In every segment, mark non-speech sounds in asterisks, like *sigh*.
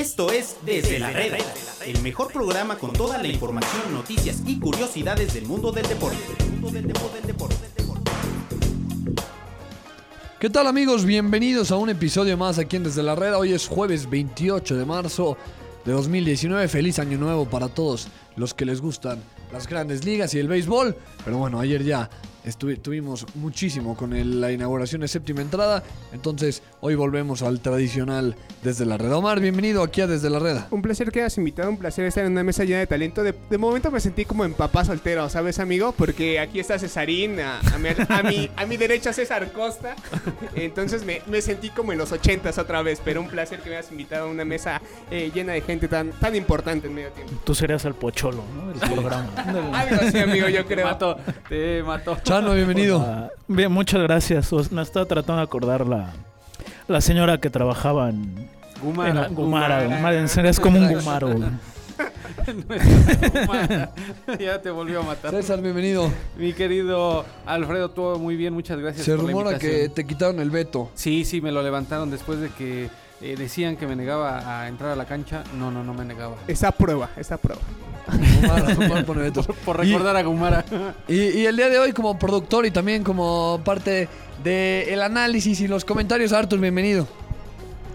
Esto es Desde la Reda, el mejor programa con toda la información, noticias y curiosidades del mundo del deporte. ¿Qué tal amigos? Bienvenidos a un episodio más aquí en Desde la Red. Hoy es jueves 28 de marzo de 2019. Feliz año nuevo para todos los que les gustan las grandes ligas y el béisbol. Pero bueno, ayer ya estuvimos muchísimo con la inauguración de séptima entrada. Entonces hoy volvemos al tradicional Desde la Red. Omar, bienvenido aquí a Desde la Red. Un placer que hayas invitado, un placer estar en una mesa llena de talento. De, de momento me sentí como en papá soltero, ¿sabes, amigo? Porque aquí está Cesarín, a, a mi, a, mi, a mi derecha César Costa. Entonces me, me sentí como en los ochentas otra vez, pero un placer que me hayas invitado a una mesa eh, llena de gente tan, tan importante en medio tiempo. Tú serías el pocholo, ¿no? Del programa. *laughs* Algo así, amigo, yo Te creo. mató, te mató. Chano, bienvenido. Bien, muchas gracias. Me estaba tratando de acordar la, la señora que trabajaba en, Gumara. en Gumara. Gumara, en serio, es como un gumaro. Gumara. *laughs* ya te volvió a matar. César, bienvenido. Mi querido Alfredo, todo muy bien, muchas gracias Se por la rumora que te quitaron el veto. Sí, sí, me lo levantaron después de que eh, decían que me negaba a entrar a la cancha. No, no, no me negaba. Esa prueba, esa prueba. Pone *laughs* vetos. Por, por Y- recordar a Gumara. Y, y el día de hoy como productor y también como parte del análisis y los comentarios, Artur, bienvenido.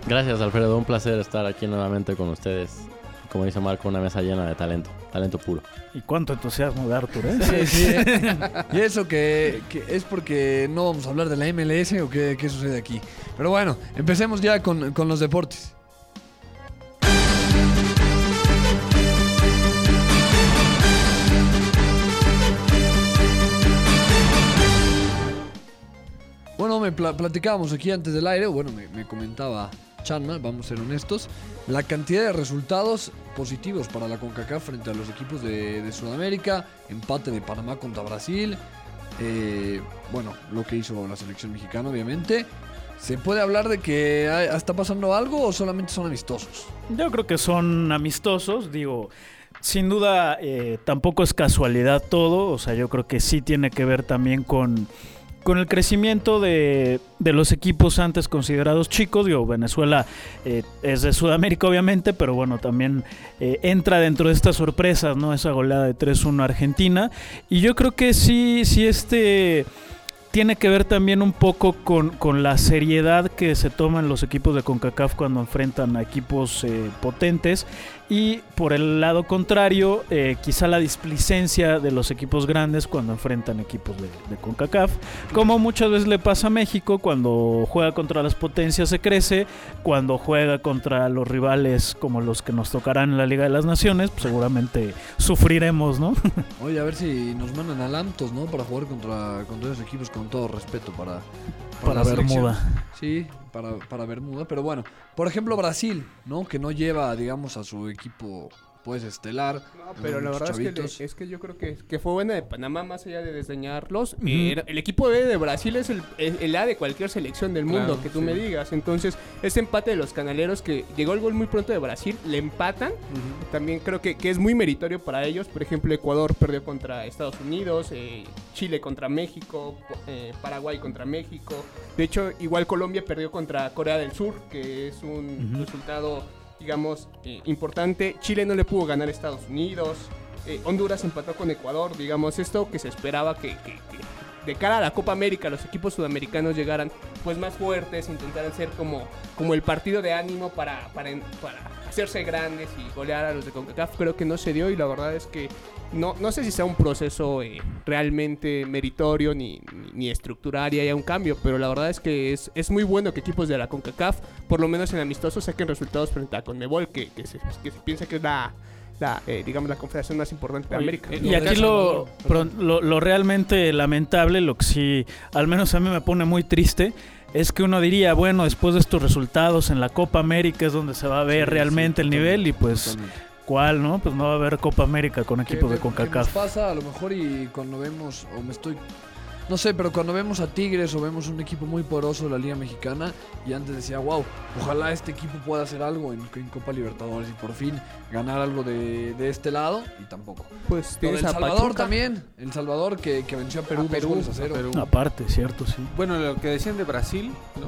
Gracias, Alfredo. Un placer estar aquí nuevamente con ustedes. Como dice Marco, una mesa llena de talento, talento puro. Y cuánto entusiasmo de Arthur, ¿eh? Sí, sí. *laughs* y eso que, que es porque no vamos a hablar de la MLS o qué, qué sucede aquí. Pero bueno, empecemos ya con, con los deportes. Bueno, me pla- platicábamos aquí antes del aire, bueno, me, me comentaba Chanma, vamos a ser honestos, la cantidad de resultados positivos para la CONCACAF frente a los equipos de, Sudamérica, empate de Panamá contra Brasil, eh, bueno, lo que hizo la selección mexicana obviamente. ¿Se puede hablar de que está pasando algo o solamente son amistosos? Yo creo que son amistosos, digo. Sin duda, eh, tampoco es casualidad todo. O sea, yo creo que sí tiene que ver también con, con el crecimiento de, de los equipos antes considerados chicos. Digo, Venezuela eh, es de Sudamérica, obviamente, pero bueno, también eh, entra dentro de estas sorpresas, ¿no? Esa goleada de 3-1 a Argentina. Y yo creo que sí, sí, este tiene que ver también un poco con, con la seriedad que se toman los equipos de CONCACAF cuando enfrentan a equipos eh, potentes y por el lado contrario, eh, quizá la displicencia de los equipos grandes cuando enfrentan equipos de, CONCACAF, como muchas veces le pasa a México, cuando juega contra las potencias se crece, cuando juega contra los rivales como los que nos tocarán en la Liga de las Naciones, pues seguramente sufriremos, ¿no? *laughs* Oye, a ver si nos mandan a Lantos, ¿no? Para jugar contra, contra esos equipos con todo respeto para... Para. Bermuda. Sí, para, para Bermuda. Pero bueno, por ejemplo Brasil, ¿no? Que no lleva, digamos, a su equipo, pues, estelar. No, pero la verdad es que, es que yo creo que, que fue buena de Panamá, más allá de desdeñarlos. Eh, era- el equipo B de Brasil es el, el A de cualquier selección del mundo, Claro, que tú sí. me digas. Entonces, ese empate de los canaleros que llegó el gol muy pronto de Brasil, le empatan. También creo que, que es muy meritorio para ellos. Por ejemplo, Ecuador perdió contra Estados Unidos, eh, Chile contra México, eh, Paraguay contra México. De hecho, igual Colombia perdió contra Corea del Sur, que es un resultado, digamos, eh, importante. Chile no le pudo ganar a Estados Unidos. Eh, Honduras empató con Ecuador. Digamos, esto que se esperaba que, de cara a la Copa América los equipos sudamericanos llegaran pues más fuertes, intentaran ser como, como el partido de ánimo para, para, hacerse grandes y golear a los de CONCACAF. Creo que no se dio y la verdad es que no, no sé si sea un proceso eh, realmente meritorio ni, ni, ni estructural y haya un cambio, pero la verdad es que es, es muy bueno que equipos de la CONCACAF, por lo menos en amistosos, saquen resultados frente a CONMEBOL, que, que, que se piensa que es la, la, eh, digamos, la confederación más importante de Oye, América. eh, Y aquí lo, lo, lo realmente lamentable, lo que sí, al menos a mí me pone muy triste, es que uno diría, bueno, después de estos resultados en la Copa América es donde se va a ver Sí, realmente sí, el nivel y pues, Totalmente. ¿cuál, no? Pues no va a haber Copa América con ¿Qué equipos de me- qué nos CONCACAF. pasa a lo mejor y cuando vemos, o me estoy... No sé, pero cuando vemos a Tigres o vemos un equipo muy poderoso de la Liga Mexicana y antes decía, wow, ojalá este equipo pueda hacer algo en, en Copa Libertadores y por fin ganar algo de, de este lado y tampoco. Pues a Salvador Pachuca. también, El Salvador que, que venció a Perú, A dos Perú, goles a cero. Perú. Aparte, cierto, sí. Bueno, lo que decían de Brasil, ¿no?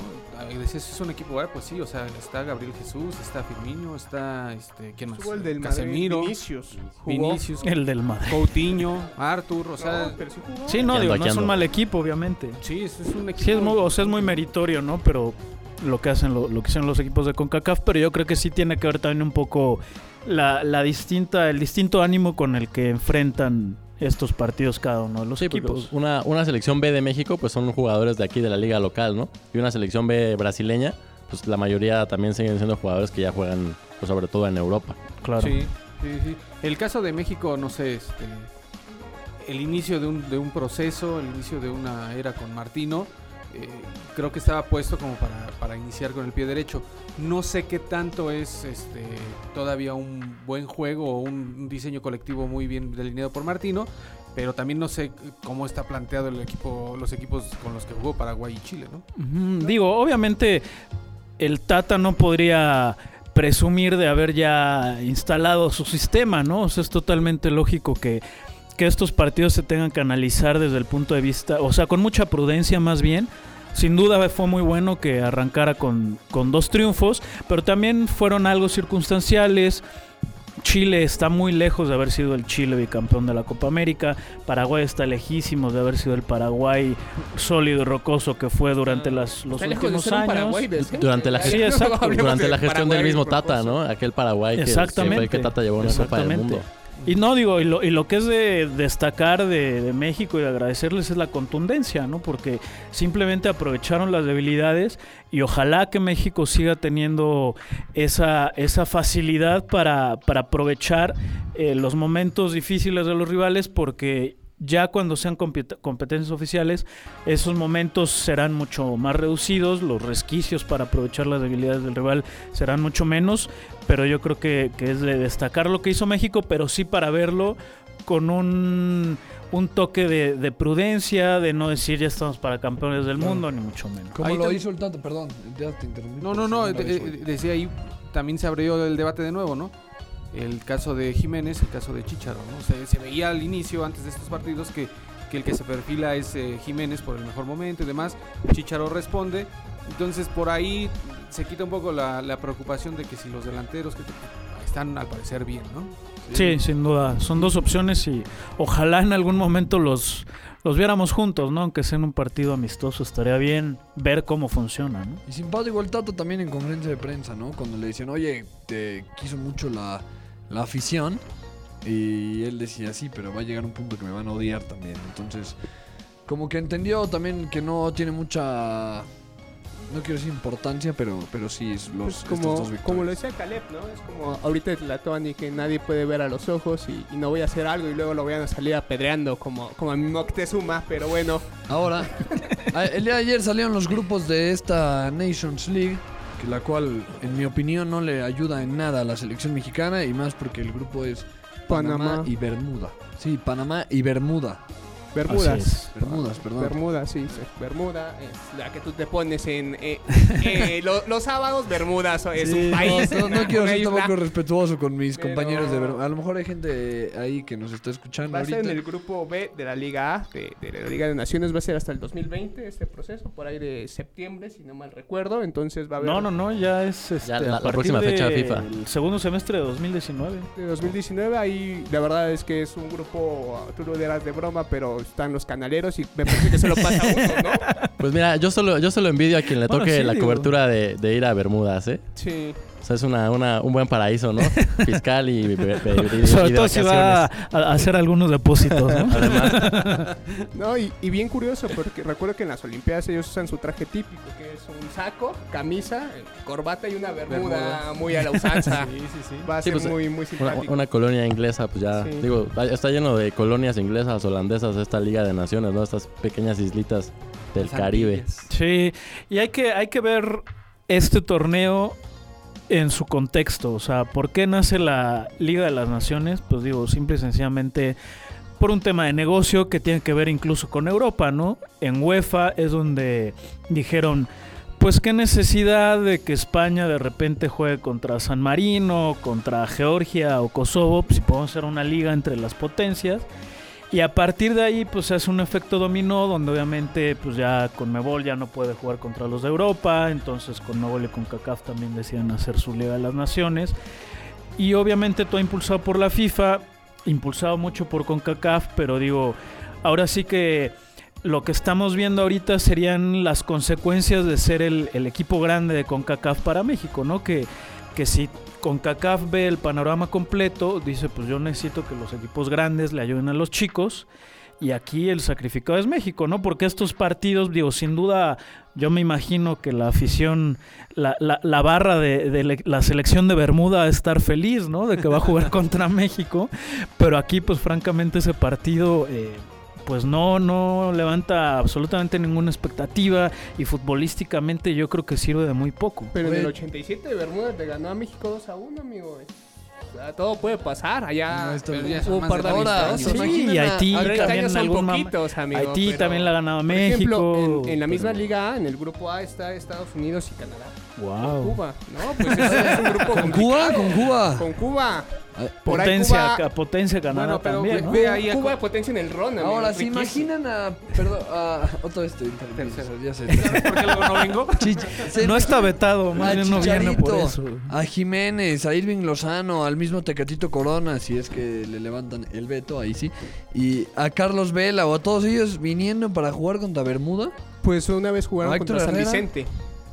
Y decías, es un equipo, bueno, pues sí, o sea, está Gabriel Jesús, está Firmino, está, este, ¿quién más? Jugó el del Casemiro, Madrid, Vinicius. Jugó. Vinicius, El del Madrid. Coutinho, Arthur, o sea, No, pero sí jugó. Sí, no, digo, no es un mal equipo, obviamente. sí, es, es un equipo. Sí, es muy, o sea, es muy meritorio, ¿no? Pero lo que hacen lo, lo que hacen los equipos de CONCACAF, pero yo creo que sí tiene que ver también un poco la, la distinta, el distinto ánimo con el que enfrentan estos partidos cada uno de los Sí, equipos. una, una selección B de México, pues son jugadores de aquí de la liga local, ¿no? Y una selección B brasileña, pues la mayoría también siguen siendo jugadores que ya juegan, pues sobre todo en Europa. Claro. Sí, sí, sí. El caso de México, no sé, este, el inicio de un, de un proceso, el inicio de una era con Martino, eh, creo que estaba puesto como para, para iniciar con el pie derecho. No sé qué tanto es este, todavía un buen juego o un, diseño colectivo muy bien delineado por Martino, pero también no sé cómo está planteado el equipo, los equipos con los que jugó Paraguay y Chile, ¿no? Digo, obviamente el Tata no podría presumir de haber ya instalado su sistema, ¿no? O sea, es totalmente lógico que, que estos partidos se tengan que analizar desde el punto de vista, o sea, con mucha prudencia más bien. Sin duda fue muy bueno que arrancara con, con dos triunfos, pero también fueron algo circunstanciales. Chile está muy lejos de haber sido el Chile bicampeón de la Copa América. Paraguay está lejísimo de haber sido el Paraguay sólido y rocoso que fue durante las, los Está lejos de últimos años. Paraguay. Durante la, Sí, gestión- exacto. durante la gestión del mismo. Tata, ¿no? Aquel Paraguay que, Exactamente. que Tata llevó una Copa del Exactamente. Mundo. Y no digo, y lo, y lo que es de destacar de, México y de agradecerles es la contundencia, ¿no? Porque simplemente aprovecharon las debilidades y ojalá que México siga teniendo esa, esa facilidad para, para aprovechar eh, los momentos difíciles de los rivales porque ya cuando sean compet- competencias oficiales, esos momentos serán mucho más reducidos, los resquicios para aprovechar las debilidades del rival serán mucho menos, pero yo creo que, que es de destacar lo que hizo México, pero sí para verlo con un, un toque de, de prudencia, de no decir ya estamos para campeones del mundo, ni mucho menos. Como Ahí lo hizo el Tata, perdón, ya te interrumpí. No, no, no, hizo. de- decía ahí, también se abrió el debate de nuevo, ¿no? El caso de Jiménez, el caso de Chicharo, ¿no? Se, se veía al inicio, antes de estos partidos, que, que el que se perfila es eh, Jiménez por el mejor momento y demás. Chicharo responde. Entonces, por ahí se quita un poco la, la preocupación de que si los delanteros que están al parecer bien, ¿no? Sí, sin duda. Son dos opciones y ojalá en algún momento los, los viéramos juntos, ¿no? Aunque sea en un partido amistoso, estaría bien ver cómo funciona, ¿no? Y simpático el Tata también en conferencia de prensa, ¿no? Cuando le decían, oye, te quiso mucho la, la afición. Y él decía, sí, pero va a llegar un punto que me van a odiar también. Entonces, como que entendió también que no tiene mucha... No quiero decir importancia, pero, pero sí es los, Pues como, dos victorias. como lo decía Caleb, ¿no? Es como ahorita de Tlatoani que nadie puede ver a los ojos y, y no voy a hacer algo y luego lo vayan a salir apedreando como, como a mi Moctezuma, pero bueno. Ahora, *laughs* el día de ayer salieron los grupos de esta Nations League, que la cual, en mi opinión, no le ayuda en nada a la selección mexicana y más porque el grupo es Panamá, Panamá. y Bermuda. Sí, Panamá y Bermuda. Bermudas. Bermudas, perdón. Bermuda, sí, sí. Bermuda es la que tú te pones en... eh, *laughs* eh, lo- los sábados, Bermudas es Sí, un país. no, no una- quiero una ser isla. tampoco respetuoso con mis Pero- compañeros de Bermuda. A lo mejor hay gente ahí que nos está escuchando Va a ser ahorita. en el grupo B de la Liga A, de, de la Liga de Naciones, va a ser hasta el 2020 este proceso, por ahí de septiembre, si no mal recuerdo. Entonces va a haber... No, no, no, ya es este, Ya la- a la partir próxima fecha de FIFA. El segundo semestre de 2019. de 2019. Ahí la verdad es que es un grupo, tú lo dirás de broma, pero están los canaleros y me parece que se lo pasa a uno, ¿no? *laughs* Pues mira, yo solo, yo solo envidio a quien le Bueno, toque sí, la digo. cobertura de, de ir a Bermudas, ¿eh? Sí. Sea, es una, una, un buen paraíso, ¿no? *laughs* Fiscal y, y- y- y- Sobre y de todo si va a, hacer algunos depósitos, ¿no? *laughs* *laughs* No, y, y bien curioso, porque recuerdo que en las Olimpiadas ellos usan su traje típico, que es un saco, camisa, eh, corbata y una bermuda, Bermuda. muy a la usanza. Sí, sí, sí. Va a Sí, ser pues, muy, muy Una, simpático. una colonia inglesa, pues ya, Sí. digo, está lleno de colonias inglesas, holandesas, esta Liga de Naciones, ¿no? Estas pequeñas islitas del Caribe. Sí, y hay que, hay que ver este torneo en su contexto. O sea, ¿por qué nace la Liga de las Naciones? Pues digo, simple y sencillamente por un tema de negocio que tiene que ver incluso con Europa, ¿no? En UEFA es donde dijeron, pues qué necesidad de que España de repente juegue contra San Marino, contra Georgia o Kosovo, pues, si podemos hacer una liga entre las potencias. Y a partir de ahí, pues se hace un efecto dominó, donde obviamente, pues ya Conmebol ya no puede jugar contra los de Europa, entonces Conmebol y CONCACAF también deciden hacer su Liga de las Naciones. Y obviamente todo impulsado por la FIFA, impulsado mucho por CONCACAF, pero digo, ahora sí que lo que estamos viendo ahorita serían las consecuencias de ser el, el equipo grande de CONCACAF para México, ¿no? Que, que si CONCACAF ve el panorama completo, dice, pues yo necesito que los equipos grandes le ayuden a los chicos. Y aquí el sacrificado es México, ¿no? Porque estos partidos, digo, sin duda, yo me imagino que la afición, la, la- barra de, la selección de Bermuda va a estar feliz, ¿no? De que va a jugar *laughs* contra México. Pero aquí, pues francamente, ese partido, eh, pues no, no levanta absolutamente ninguna expectativa. Y futbolísticamente yo creo que sirve de muy poco. Pero en el Oye. 87 Bermudas le ganó a México 2 a 1, amigo. O sea, todo puede pasar. Allá No, esto- Pero ya hubo son un más par de de 30 Ahora, años. ¿se Sí, y Haití a- 30 también algún poquitos, amigo. Haití pero- también la ganaba Por México. ejemplo, en, en la misma pero- liga A, en el grupo A, está Estados Unidos y Canadá. Wow. Cuba, ¿no? Pues es, es un grupo ¿Con Cuba? ¿Con Cuba? Con Cuba. Ah, Por ahí Potencia, Cuba- potencia Canadá Bueno, pero también, ¿no? ve ahí a Cuba co- de potencia en el ron, amigo, Ahora, ¿se imaginan a... Perdón, a... Te interrumpí, Tercero. ya sé. ¿Por qué luego no vengo? *laughs* Chich- No está vetado, más bien no viene por eso. a Jiménez, a Irving Lozano, al mismo Tecatito Corona, si es que le levantan el veto, ahí sí. Y a Carlos Vela o a todos ellos viniendo para jugar contra Bermuda. Pues una vez jugaron ¿A Héctor contra San Herrera? Vicente.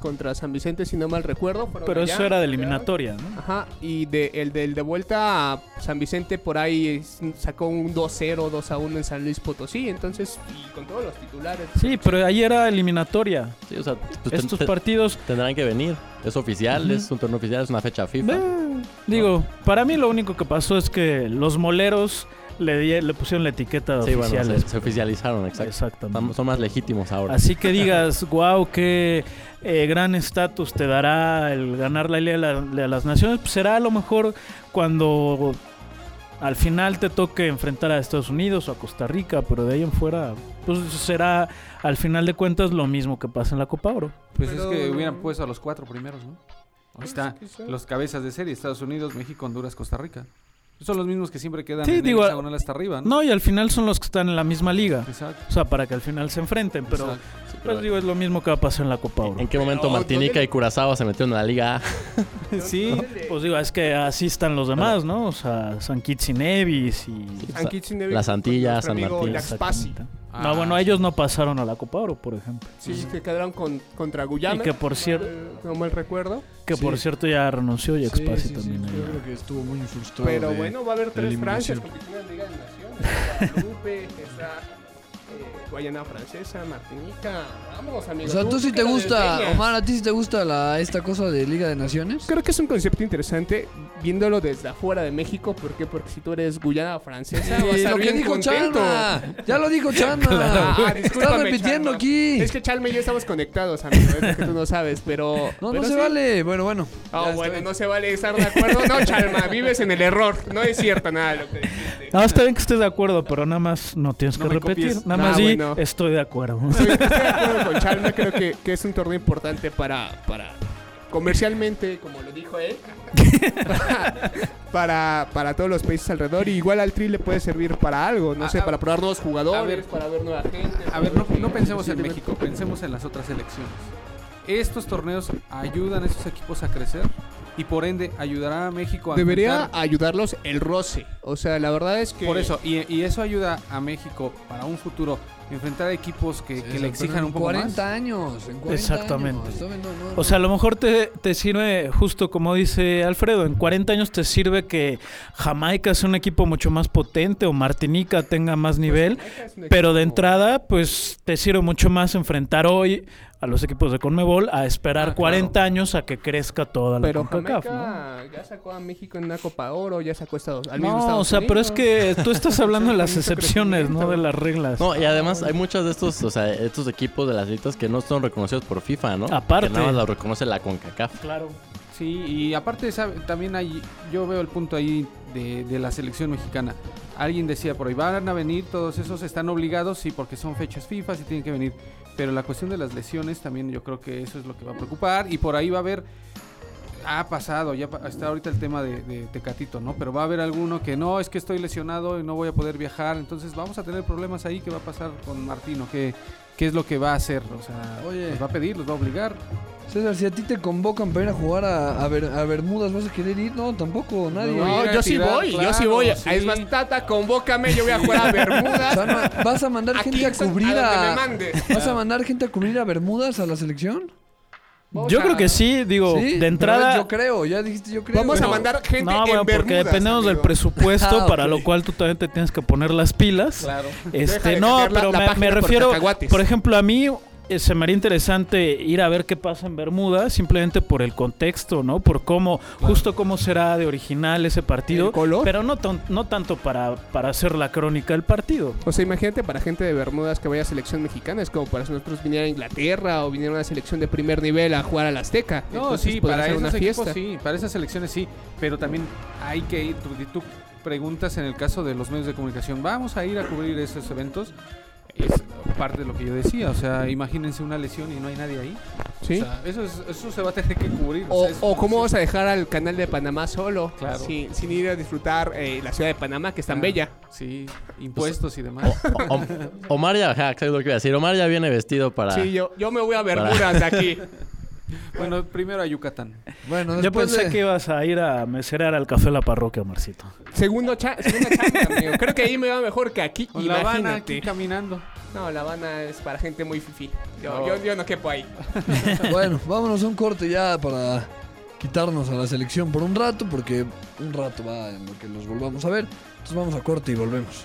Contra San Vicente, si no mal recuerdo. Pero allá, eso era de eliminatoria, ¿no? Ajá, y de, el del de vuelta a San Vicente por ahí sacó un 2-0, 2-1 en San Luis Potosí, entonces, y con todos los titulares. Sí, pero ahí era eliminatoria. Sí, o sea, pues, Estos ten- partidos, tendrán que venir. Es oficial, es un torneo oficial, es una fecha FIFA. eh, digo, para mí lo único que pasó es que los moleros le, di- le pusieron la etiqueta de Sí, bueno, se, se oficializaron, exacto. Exactamente. Son- Son más legítimos ahora. Así que *laughs* digas, wow, qué eh, gran estatus te dará el ganar la Liga de, la- de las Naciones, pues será a lo mejor cuando al final te toque enfrentar a Estados Unidos o a Costa Rica, pero de ahí en fuera, pues será al final de cuentas lo mismo que pasa en la Copa Oro. Pues Pero- es que hubieran puesto a los cuatro primeros, ¿no? Ahí está. Los cabezas de serie, Estados Unidos, México, Honduras, Costa Rica. Son los mismos que siempre quedan Sí, en digo, el hexagonal hasta arriba, ¿no? No, y al final son los que están en la misma liga. Exacto. O sea, para que al final se enfrenten, pero exacto. Sí, pero pues digo, es lo mismo que va a pasar en la Copa Oro. ¿En qué momento Pero, Martinica ¿dónde- y Curazao se metieron en la Liga A? *laughs* Sí. Pues digo, es que así están los demás, ¿no? O sea, San Kitts y Nevis y... San Kitts y Nevis Las Antillas, San amigo Martín. Ah, no, bueno, ellos no pasaron a la Copa Oro, por ejemplo. Sí, que quedaron con, contra Guyana. Y que por cierto, eh, No mal recuerdo. que por Sí. cierto ya renunció y Sí, Expasi sí, sí, también. yo creo que estuvo muy frustrado. Pero de- bueno, va a haber tres. Francias compitiendo en Liga de Naciones. Guadalupe, está Guayana Francesa, Martinica. Vamos, O amigos. sea, tú sí te gusta. Omar, ¿a ti sí te gusta la, esta cosa de Liga de Naciones? Creo que es un concepto interesante viéndolo desde afuera de México. ¿Por qué? Porque si tú eres Guyana Francesa, vas a estar lo que bien dijo contento. Chanma. Ya lo dijo Chanma. *laughs* Ah, Estás repitiendo Chalma. aquí. Es que Chalma y yo estamos conectados, amigo. Es que tú no sabes, pero. No, pero no se sí. vale. Bueno, bueno. Ya bueno, no se vale estar de acuerdo. No, Chalma, vives en el error. No es cierto nada lo que. No, está bien que estés de acuerdo, pero nada más no tienes No que repetir. copies. Nada más di, bueno. estoy de acuerdo. Estoy, estoy de *laughs* acuerdo con Chalma. Creo que, que es un torneo importante para, para comercialmente, como lo dijo él, *laughs* para, para todos los países alrededor. Y igual al Tri le puede servir para algo, no A- sé, a- para probar nuevos jugadores, a ver, para ver nueva gente. A ver, no, no pensemos en México, pensemos en las otras elecciones. Estos torneos ayudan a esos equipos a crecer y por ende ayudará a México a Debería enfrentar- ayudarlos el roce. O sea, la verdad es que. Por eso, y, y eso ayuda a México para un futuro enfrentar equipos que, Sí, que pero le exijan un poco 40 más. años. En 40 Exactamente. años. No, no, O sea, a lo mejor te, te sirve, justo como dice Alfredo, en 40 años te sirve que Jamaica sea un equipo mucho más potente o Martinica tenga más nivel, pero de entrada, pues te sirve mucho más enfrentar hoy a los equipos de Conmebol a esperar Ah, claro. 40 años a que crezca toda la Pero CONCACAF, ¿no? Ya sacó a México en una Copa Oro, ya sacó a Estados al mismo No, Estados o sea, pero es que tú estás *laughs* hablando de las excepciones, no de las reglas. No, y además hay muchos de estos, o sea, estos equipos de las litas que no son reconocidos por FIFA, ¿no? Aparte. Que nada más lo reconoce la CONCACAF. Claro. Sí, y aparte sabe, también hay, yo veo el punto ahí de, la selección mexicana. Alguien decía por ahí, van a venir todos esos, están obligados, sí, porque son fechas FIFA, sí tienen que venir. Pero la cuestión de las lesiones también yo creo que eso es lo que va a preocupar y por ahí va a haber, ha pasado, ya está ahorita el tema de, de Tecatito, ¿no? Pero va a haber alguno que no, es que estoy lesionado y no voy a poder viajar, entonces vamos a tener problemas ahí. ¿Qué va a pasar con Martino? ¿Qué, qué es lo que va a hacer? O sea, Oye. ¿los va a pedir? ¿Los va a obligar? César, si a ti te convocan para ir a jugar a, a, Ber- a Bermudas, ¿vas a querer ir? No, tampoco, nadie. No, yo sí tirar, voy, yo sí voy. sí. Es más, Tata, convócame, yo voy a jugar a Bermudas. ¿Vas a mandar gente a a cubrir a... me. ¿Vas a mandar gente a cubrir a Bermudas a la selección? Vamos Yo a- creo que sí, digo, Sí, de pero entrada... Yo creo, ya dijiste yo creo. Vamos a mandar gente No, en bueno, porque dependemos del presupuesto, *laughs* Ah, para lo cual tú también te tienes que poner las pilas. Claro. Este, no, pero la me, por refiero, cacahuates. por ejemplo, a mí se me haría interesante ir a ver qué pasa en Bermuda, simplemente por el contexto, ¿no? Por cómo, justo cómo será de original ese partido, ¿El color? pero no, tan- no tanto para, para hacer la crónica del partido. O sea, imagínate para gente de Bermudas que vaya a selección mexicana, es como para si nosotros viniera a Inglaterra o viniera a una selección de primer nivel a jugar al Azteca. No, Entonces sí, para esos una equipos fiesta. sí, para esas selecciones sí, pero también hay que ir, tú, tú preguntas en el caso de los medios de comunicación, vamos a ir a cubrir esos eventos, es parte de lo que yo decía, o sea, imagínense una lesión y no hay nadie ahí. ¿Sí? O sea, eso, es- eso se va a tener que cubrir. O, sea, o cómo vamos a dejar al canal de Panamá solo, Claro. sin, sin ir a disfrutar eh, la ciudad de Panamá, que es tan Ah, bella. Sí, impuestos y demás. O- o- Omar ya, exacto lo que iba a decir. Omar ya viene vestido para. Sí, yo, yo me voy a Bermudas de aquí. *laughs* Bueno, primero a Yucatán. Bueno, Yo pensé de- que ibas a ir a meserear al café La Parroquia, Marcito. Segundo cha segunda chamba, amigo. Creo que ahí me va mejor que aquí. Con La Habana aquí caminando. No, La Habana es para gente muy fifi. Yo No. yo, yo no quepo ahí. *laughs* Bueno, vámonos a un corte ya para quitarnos a la selección por un rato, porque un rato va en lo que los volvamos a ver. Entonces vamos a corte y volvemos.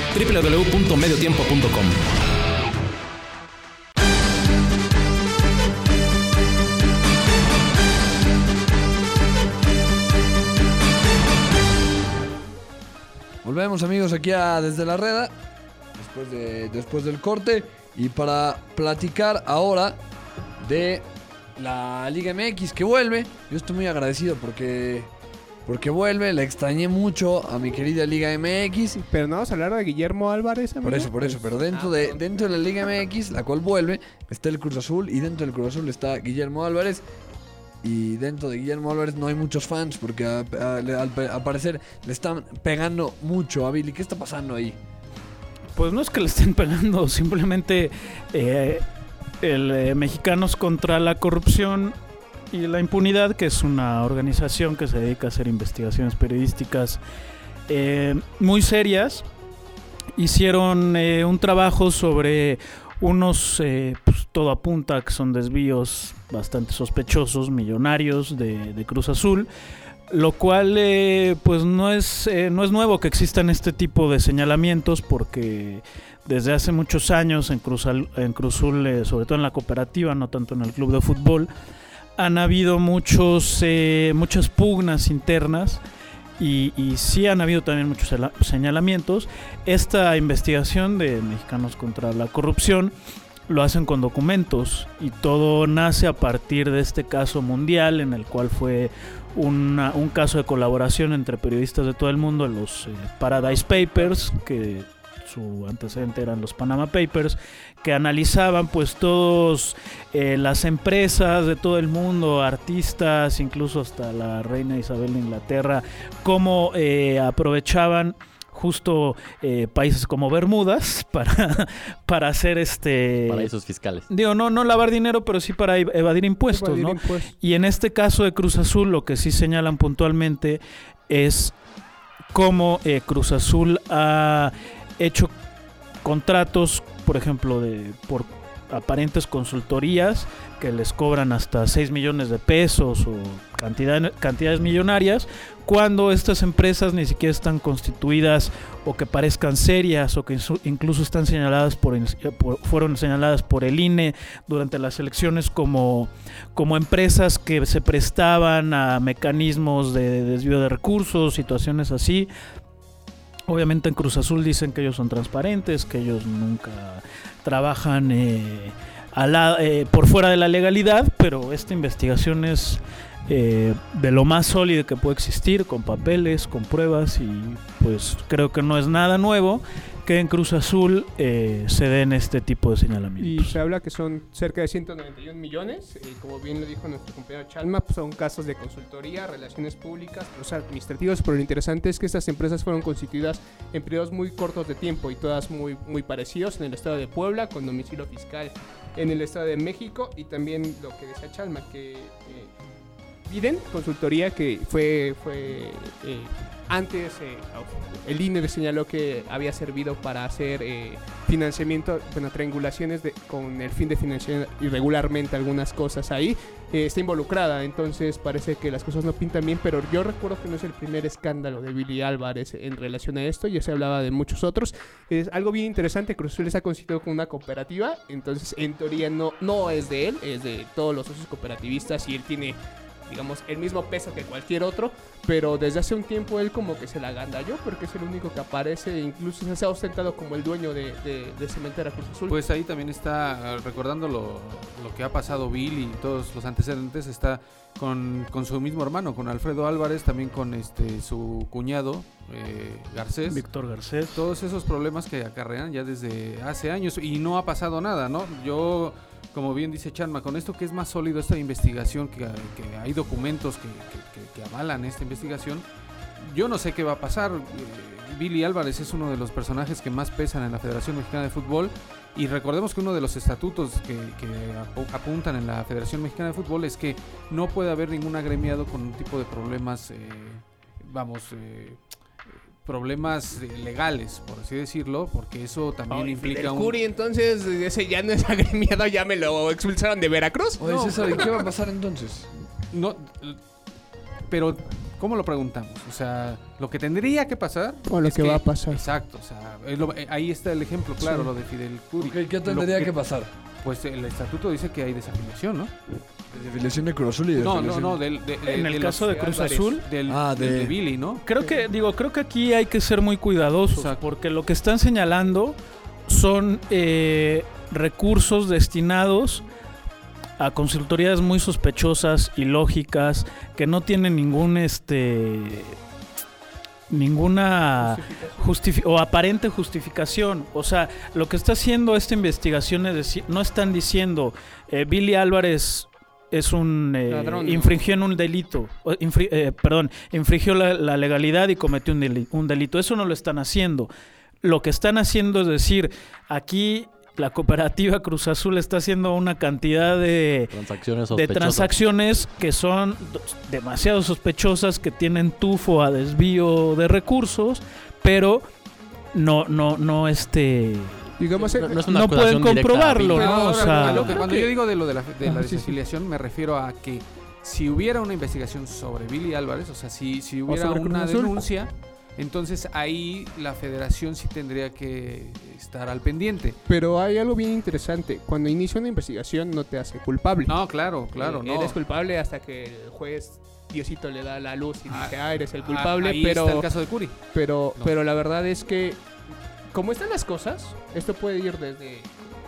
www.mediotiempo.com Volvemos amigos aquí a Desde la Reda, después, de, después del corte, y para platicar ahora de la Liga MX que vuelve. Yo estoy muy agradecido porque, porque vuelve, le extrañé mucho a mi querida Liga MX. Pero no vamos a hablar de Guillermo Álvarez, amigo. Por eso, por eso, pero dentro de, dentro de la Liga MX, la cual vuelve, está el Cruz Azul y dentro del Cruz Azul está Guillermo Álvarez. Y dentro de Guillermo Álvarez no hay muchos fans porque a- a- le- al, al parecer le están pegando mucho a Billy. ¿Qué está pasando ahí? Pues no es que le estén pegando, simplemente eh, el eh, Mexicanos contra la Corrupción y la Impunidad, que es una organización que se dedica a hacer investigaciones periodísticas eh, muy serias, hicieron eh, un trabajo sobre unos, eh, pues, todo apunta que son desvíos bastante sospechosos, millonarios de, de Cruz Azul, lo cual eh, pues no es, eh, no es nuevo que existan este tipo de señalamientos porque desde hace muchos años en Cruzal, en Cruzul, eh, sobre todo en la cooperativa, no tanto en el club de fútbol, han habido muchos, eh, muchas pugnas internas y, sí han habido también muchos señalamientos. Esta investigación de Mexicanos contra la Corrupción lo hacen con documentos y todo nace a partir de este caso mundial en el cual fue una- un caso de colaboración entre periodistas de todo el mundo, los eh, Paradise Papers, que su antecedente eran los Panama Papers, que analizaban pues todos eh, las empresas de todo el mundo, artistas, incluso hasta la reina Isabel de Inglaterra, cómo eh, aprovechaban justo eh, países como Bermudas *laughs* para, para hacer este... Paraísos fiscales. Digo, no, no lavar dinero, pero sí para ev- evadir impuestos, Evadir ¿no? impuestos. Y en este caso de Cruz Azul, lo que sí señalan puntualmente es cómo eh, Cruz Azul ha hecho contratos, por ejemplo, de por aparentes consultorías que les cobran hasta 6 millones de pesos o cantidad- cantidades millonarias, cuando estas empresas ni siquiera están constituidas o que parezcan serias o que incluso están señaladas por, por- fueron señaladas por el INE durante las elecciones como, como empresas que se prestaban a mecanismos de desvío de recursos, situaciones así. Obviamente en Cruz Azul dicen que ellos son transparentes, que ellos nunca trabajan eh, eh, por fuera de la legalidad, pero esta investigación es eh, de lo más sólido que puede existir, con papeles, con pruebas y pues creo que no es nada nuevo que en Cruz Azul eh, se den este tipo de Y señalamientos. se habla que son cerca de 191 millones. eh, como bien lo dijo nuestro compañero Chalma, pues, son casos de consultoría, relaciones públicas, procesos administrativos. Pero lo interesante es que estas empresas fueron constituidas en periodos muy cortos de tiempo y todas muy, muy parecidos en el estado de Puebla, con domicilio fiscal en el estado de México. Y también lo que decía Chalma, que eh, piden consultoría que fue, fue eh, antes eh, el INE señaló que había servido para hacer eh, financiamiento, bueno, triangulaciones con el fin de financiar irregularmente algunas cosas ahí. eh, está involucrada, entonces parece que las cosas no pintan bien, pero yo recuerdo que no es el primer escándalo de Billy Álvarez en relación a esto, ya se hablaba de muchos otros. Es algo bien interesante, Cruz Azul ha constituido como una cooperativa, entonces en teoría no, no es de él, es de todos los socios cooperativistas y él tiene digamos, el mismo peso que cualquier otro, pero desde hace un tiempo él como que se la agandalló porque es el único que aparece, e incluso se ha ostentado como el dueño de, de, de Cementera Cruz Azul. Pues ahí también está, ah, recordando lo, lo que ha pasado Bill y todos los antecedentes, está con, con su mismo hermano, con Alfredo Álvarez, también con este su cuñado, eh, Garcés. Víctor Garcés. Todos esos problemas que acarrean ya desde hace años y no ha pasado nada, ¿no? Yo, como bien dice Chanma, con esto que es más sólido esta investigación, que, hay documentos que, avalan esta investigación, yo no sé qué va a pasar. Eh, Billy Álvarez es uno de los personajes que más pesan en la Federación Mexicana de Fútbol. Y recordemos que uno de los estatutos que, que apu- apuntan en la Federación Mexicana de Fútbol es que no puede haber ningún agremiado con un tipo de problemas, eh, vamos, eh, problemas legales, por así decirlo, porque eso también Ay, implica Fidel un... Curi, entonces ese ya no es *laughs* agremiado, ya me lo expulsaron de Veracruz. Oye, César, ¿y qué va a pasar entonces? No, pero ¿cómo lo preguntamos? O sea, lo que tendría que pasar... O lo es que va a pasar. Exacto, o sea, es lo- eh, ahí está el ejemplo claro, Sí. lo de Fidel Curi. ¿Qué, qué Lo tendría que, pasar? Pues el estatuto dice que hay desafiliación, ¿no? Desafiliación de Cruz Azul y No, no, no, del, de, En el caso de Cruz Álvarez, Azul. Del, Ah, del de- de Billy, ¿no? Creo que, digo, creo que aquí hay que ser muy cuidadosos, Exacto. porque lo que están señalando son eh, recursos destinados a consultorías muy sospechosas, ilógicas, que no tienen ningún este ninguna justifi- o aparente justificación. O sea, lo que está haciendo esta investigación es decir, no están diciendo eh, Billy Álvarez es un eh, Ladrón, ¿no? infringió en un delito, infri- eh, perdón, infringió la, la legalidad y cometió un, deli- un delito. Eso no lo están haciendo. Lo que están haciendo es decir, aquí la cooperativa Cruz Azul está haciendo una cantidad de Transacciones de sospechosas. transacciones que son demasiado sospechosas, que tienen tufo a desvío de recursos, pero no, no, no, este, Digamos, No, no es una no pueden directa comprobarlo, cuando que- yo digo de lo de la, de la Ajá, sí, sí. desafiliación, me refiero a que si hubiera una investigación sobre Billy Álvarez, o sea, si, si hubiera una Azul. Entonces ahí la federación sí tendría que estar al pendiente. pero hay algo bien interesante. Cuando inicia una investigación no te hace culpable. No, claro, claro, Eh, no. Eres culpable hasta que el juez Diosito le da la luz y Ah, dice, ah, eres el Ah, culpable, ahí pero... está el caso de Curi. Pero, No. pero la verdad es que, como están las cosas, esto puede ir desde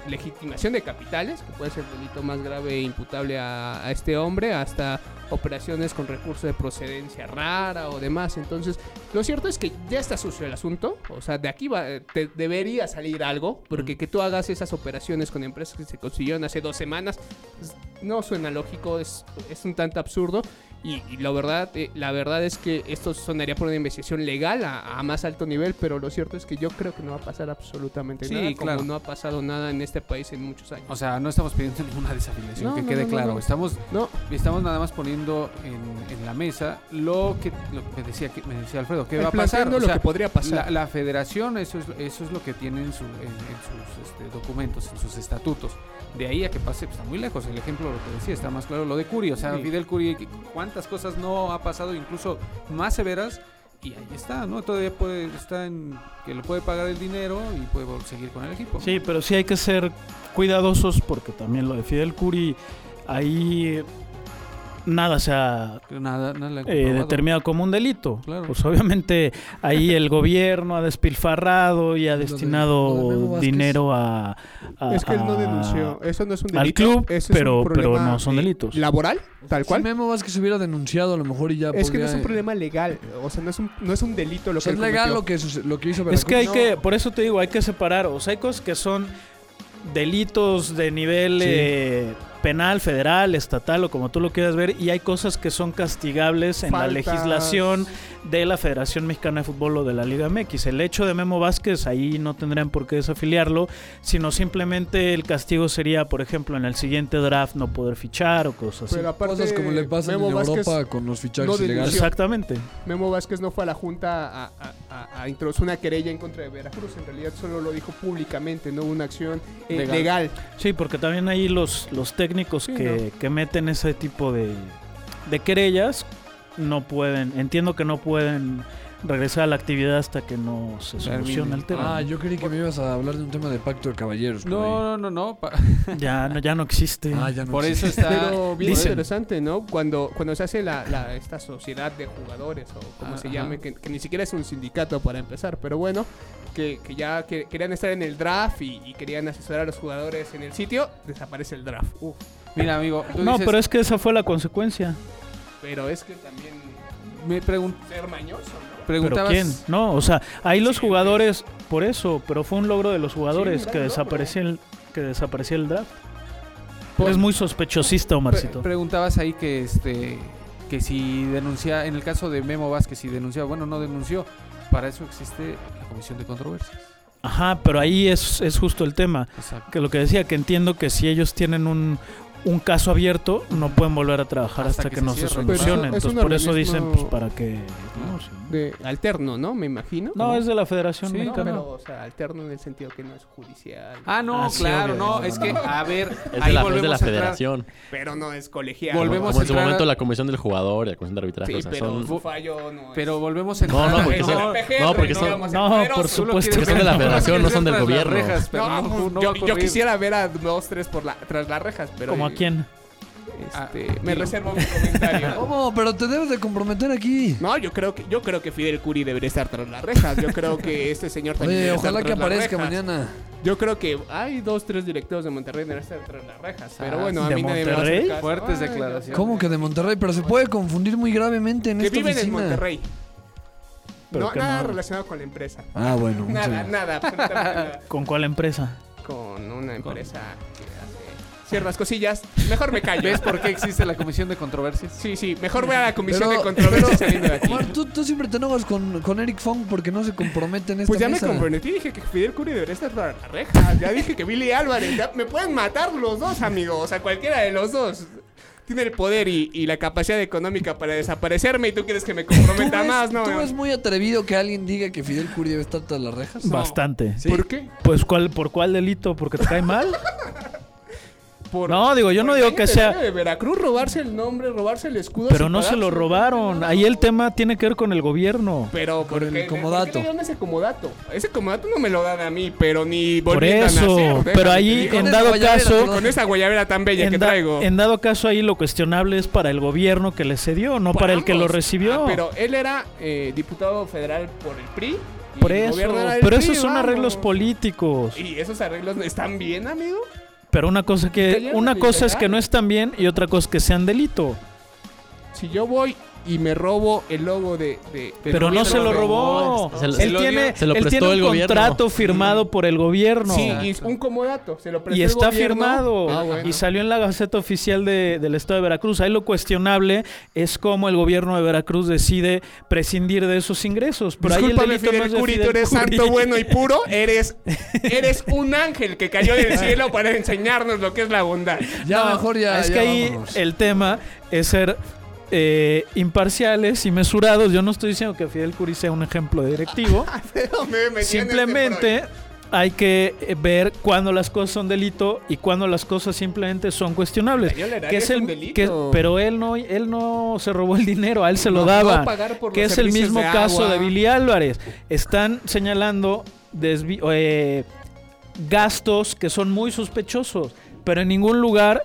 legitimación de capitales, que puede ser el delito más grave e imputable a, a este hombre, hasta operaciones con recursos de procedencia rara o demás. Entonces, lo cierto es que ya está sucio el asunto. O sea, de aquí va, te debería salir algo, porque que tú hagas esas operaciones con empresas que se consiguieron hace dos semanas, pues, no suena lógico, es, es un tanto absurdo. Y, y la verdad eh, la verdad es que esto sonaría por una investigación legal a, a más alto nivel, pero lo cierto es que yo creo que no va a pasar absolutamente Sí, nada, como no ha pasado nada en este país en muchos años. O sea, no estamos pidiendo *laughs* ninguna desafiliación, No, que no, quede no, claro. Estamos no, Estamos nada más poniendo en, en la mesa lo que, lo que me, decía, que me decía Alfredo, ¿qué el va a pasar? planteando O lo sea, que podría pasar. la, la federación, eso es, eso es lo que tiene en, su- en- en sus este, documentos, en sus estatutos. De ahí a que pase, pues, está muy lejos. El ejemplo, lo que decía, está más claro lo de Curi. O sea, Sí. Fidel Curi, cuántas cosas no ha pasado, incluso más severas. Y ahí está, ¿no? Todavía puede, está en que le puede pagar el dinero y puede seguir con el equipo. Sí, pero sí hay que ser cuidadosos porque también lo de Fidel Curi, ahí nada se ha Nada, eh, determinado como un delito. Claro. Pues obviamente ahí el gobierno ha despilfarrado y ha Lo de- destinado de dinero a, a- es que él no denunció, eso no es un al delito, club, eso es pero- un pero no son delitos. laboral, tal Si cual. Memo Vázquez hubiera denunciado, a lo mejor y ya Es que no es un problema legal, o sea, no es un, no es un delito lo O sea, que es él legal lo que, lo que hizo Es que hay Veracruz. que, por eso te digo, hay que separar. O sea, hay cosas que son delitos de nivel Sí. eh, penal, federal, estatal o como tú lo quieras ver, y hay cosas que son castigables en la legislación de la Federación Mexicana de Fútbol o de la Liga MX. El hecho de Memo Vázquez, ahí no tendrían por qué desafiliarlo, sino simplemente el castigo sería, por ejemplo, en el siguiente draft no poder fichar o cosas así. Pero aparte, Cosas como le pasa en Vázquez, Europa con los fichajes no ilegales. Exactamente. Memo Vázquez no fue a la Junta a, a- a- a introducir una querella en contra de Veracruz, en realidad solo lo dijo públicamente, no hubo una acción eh, Legal. legal. Sí, porque también ahí los, los técnicos Sí, que, que meten ese tipo de, de querellas no pueden, entiendo que no pueden regresar a la actividad hasta que no se solucione el tema. Ah, yo creí que me ibas a hablar de un tema de pacto de caballeros. No, no, no, no. *laughs* Ya, no, ya no existe. Ah, ya no Por existe. eso está. Pero bien Dicen. interesante, ¿no? Cuando, cuando se hace la, la- esta sociedad de jugadores o como Ah, se llame, que, que ni siquiera es un sindicato para empezar, pero bueno, que, que ya que- querían estar en el draft y, y querían asesorar a los jugadores en el sitio, desaparece el draft. Uf. Mira, amigo. tú no, dices- pero es que esa fue la consecuencia. Pero es que también Me pregun- ser mañoso, ¿no? ¿Pero quién? No, o sea, ahí los jugadores, por eso, pero fue un logro de los jugadores Sí, que gran desaparecía el, que desaparecía el draft. Por- es muy sospechosista, Pre- Omarcito. preguntabas ahí que este que si denuncia en el caso de Memo Vázquez si denunciaba, bueno, no denunció. Para eso existe la Comisión de Controversias. Ajá, pero ahí es, es justo el tema. Exacto. Que lo que decía, que entiendo que si ellos tienen un, un caso abierto, no pueden volver a trabajar Hasta hasta, que que, se no se cierre. Pero solucione. es Entonces, por eso dicen, pues, para que... No, sí. De alterno, ¿no? Me imagino. No, es de la Federación Sí, No, Mexicana. pero, o sea, alterno en el sentido que no es judicial. Ah, no, Ah, sí, claro, obvio, no, no, es no, que no. a ver, Es ahí de la, es volvemos de la a entrar- federación. Pero no es colegial. Volvemos Como a en su momento la comisión del jugador y la comisión de arbitraje. Sí, o sea, pero son, su fallo no es. Pero volvemos a No, entrar. no, porque Es son- no, porque son- no, por supuesto que son de la federación, no son del gobierno. No, no, no yo, a quisiera ver a dos, tres por la, tras las rejas, pero. ¿Como a quién? Este, Ah, me reservo mi comentario. *laughs* ¿Cómo? Pero te debes de comprometer aquí. No, yo creo que yo creo que Fidel Curi debería estar tras las rejas. Yo creo que *laughs* este señor también Oye, ojalá estar que tras las aparezca rejas. mañana. Yo creo que hay dos, tres directivos de Monterrey deberían estar tras las rejas. Pero Ah, bueno, a ¿de mí nadie me va a caso. Fuertes Ay, declaraciones. ¿Cómo que de Monterrey? Pero se puede confundir muy gravemente en Que esta viven en. Monterrey. Pero No, nada no. relacionado con la empresa. Ah, bueno. Nada, *laughs* nada. ¿Con cuál empresa? Con una empresa que hace ciertas cosillas. Mejor me callo. ¿Ves por qué existe la Comisión de Controversias? Sí, sí, mejor voy a la comisión *laughs* Pero- de controversia saliendo de aquí. Omar, tú, tú siempre te enojas con, con Eric Fong porque no se compromete en esta Pues ya mesa. me comprometí, dije que Fidel Curi debería estar tras la reja. Ya dije que Billy Álvarez, ya me pueden matar los dos, amigos. O sea, cualquiera de los dos. Tiene el poder y, y la capacidad económica para desaparecerme y tú quieres que me ¿Tú comprometa ves, más, ¿no? tú ves muy atrevido que alguien diga que Fidel Curi debe estar tras las rejas? Bastante. ¿Por qué? Pues, ¿cuál, ¿por cuál delito? ¿Porque te cae mal? *laughs* Por, No, digo, yo no digo que sea... de Veracruz, robarse el nombre, robarse el escudo. Pero no se lo robaron. Ahí el tema tiene que ver con el gobierno. Pero Por ¿por el comodato. ¿Por qué dieron ese comodato? Ese comodato no me lo dan a mí, pero ni Por a eso. nacer. pero ahí, en dado caso... Con esa guayabera tan bella que da- traigo. en dado caso ahí lo cuestionable es para el gobierno que le cedió, no para el que lo recibió. Ah, pero él era eh, diputado federal por el PRI. y Por el eso, pero PRI, esos son vamos. arreglos políticos. ¿Y esos arreglos están bien, amigo? Pero una cosa que una cosa es que no están bien y otra cosa es que sean delito. si yo voy y me robo el logo de... de- Pero, no se lo robó. Se lo- él se lo tiene, se lo él prestó tiene un el gobierno. contrato firmado por el gobierno. Sí, y un comodato, se lo prestó Y el está gobierno. firmado. Ah, bueno. Y salió en la Gaceta Oficial de- del Estado de Veracruz. Ahí lo cuestionable es cómo el gobierno de Veracruz decide prescindir de esos ingresos. Pero ahí el Discúlpame, delito no Fidel Curi, tú eres Curi. santo, bueno y puro. *laughs* Eres, eres un ángel que cayó del *laughs* cielo para enseñarnos lo que es la bondad. Ya No, mejor ya. Es ya que ahí vámonos. el tema es ser eh, imparciales y mesurados. Yo no estoy diciendo que Fidel Curi sea un ejemplo de directivo. *laughs* Me en este Simplemente hay que eh, ver cuándo las cosas son delito y cuándo las cosas simplemente son cuestionables. Que es es el, que- pero él no, él no se robó el dinero, a él se lo No, daba. no pagar por que los es el mismo de caso de Billy Álvarez. Están señalando desvi- eh, gastos que son muy sospechosos, pero en ningún lugar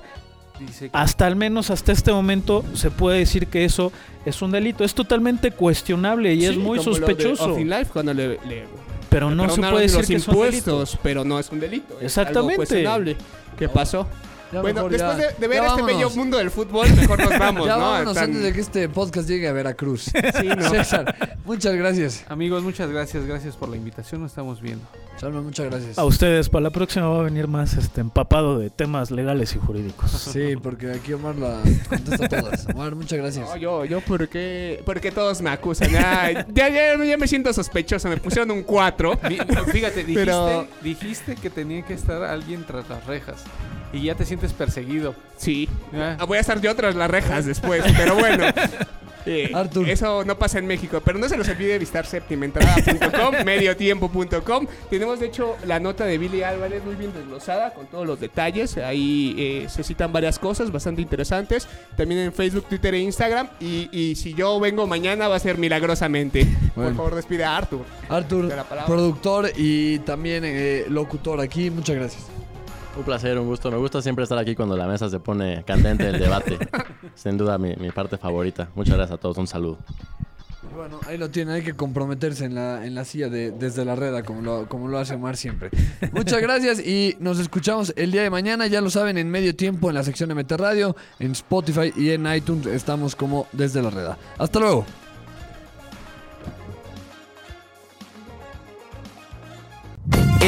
hasta al menos hasta este momento se puede decir que eso es un delito. Es totalmente cuestionable y es muy como lo de sospechoso. Off in Life, cuando le, le Pero no se puede decir los que es un delito. impuestos, pero no es un delito. es Exactamente. algo cuestionable. ¿Qué pasó? Ya bueno, después ya- de, de ver este vámonos. bello mundo del fútbol, mejor nos vamos, *laughs* Ya ¿no? vámonos Tan- antes de que este podcast llegue a Veracruz. Sí, ¿no? *laughs* César, muchas gracias. Amigos, muchas gracias, gracias por la invitación, nos estamos viendo. Salma, muchas gracias. A ustedes, para la próxima va a venir más este, empapado de temas legales y jurídicos. *laughs* Sí, porque aquí Omar la contesta todas. Omar, muchas gracias. No, yo, yo, ¿por qué? Porque todos me acusan. Ay, ya, ya, ya me siento sospechoso. Me pusieron un 4. Di- Fíjate, dijiste, Pero- dijiste que tenía que estar alguien tras las rejas y ya te sientes perseguido. Sí. Ah. Ah, Voy a estar yo tras las rejas después, pero bueno. *laughs* Eh, Arthur. Eso no pasa en México, pero no se los olvide visitar septimentrada.com, *laughs* mediotiempo.com. Tenemos de hecho la nota de Billy Álvarez muy bien desglosada con todos los detalles. Ahí eh, se citan varias cosas bastante interesantes. También en Facebook, Twitter e Instagram. Y, y si yo vengo mañana va a ser milagrosamente. Bueno. Por favor, despide a Arthur. Arthur, productor y también eh, locutor aquí, muchas gracias. Un placer, un gusto. Me gusta siempre estar aquí cuando la mesa se pone candente el debate. *laughs* Sin duda mi, mi parte favorita. Muchas gracias a todos. Un saludo. Y Bueno, ahí lo tienen, hay que comprometerse en la, en la silla de, desde la reda, como lo, como lo hace Omar siempre. Muchas gracias y nos escuchamos el día de mañana, ya lo saben, en medio tiempo en la sección de MT Radio, en Spotify y en iTunes estamos como desde la reda. Hasta luego.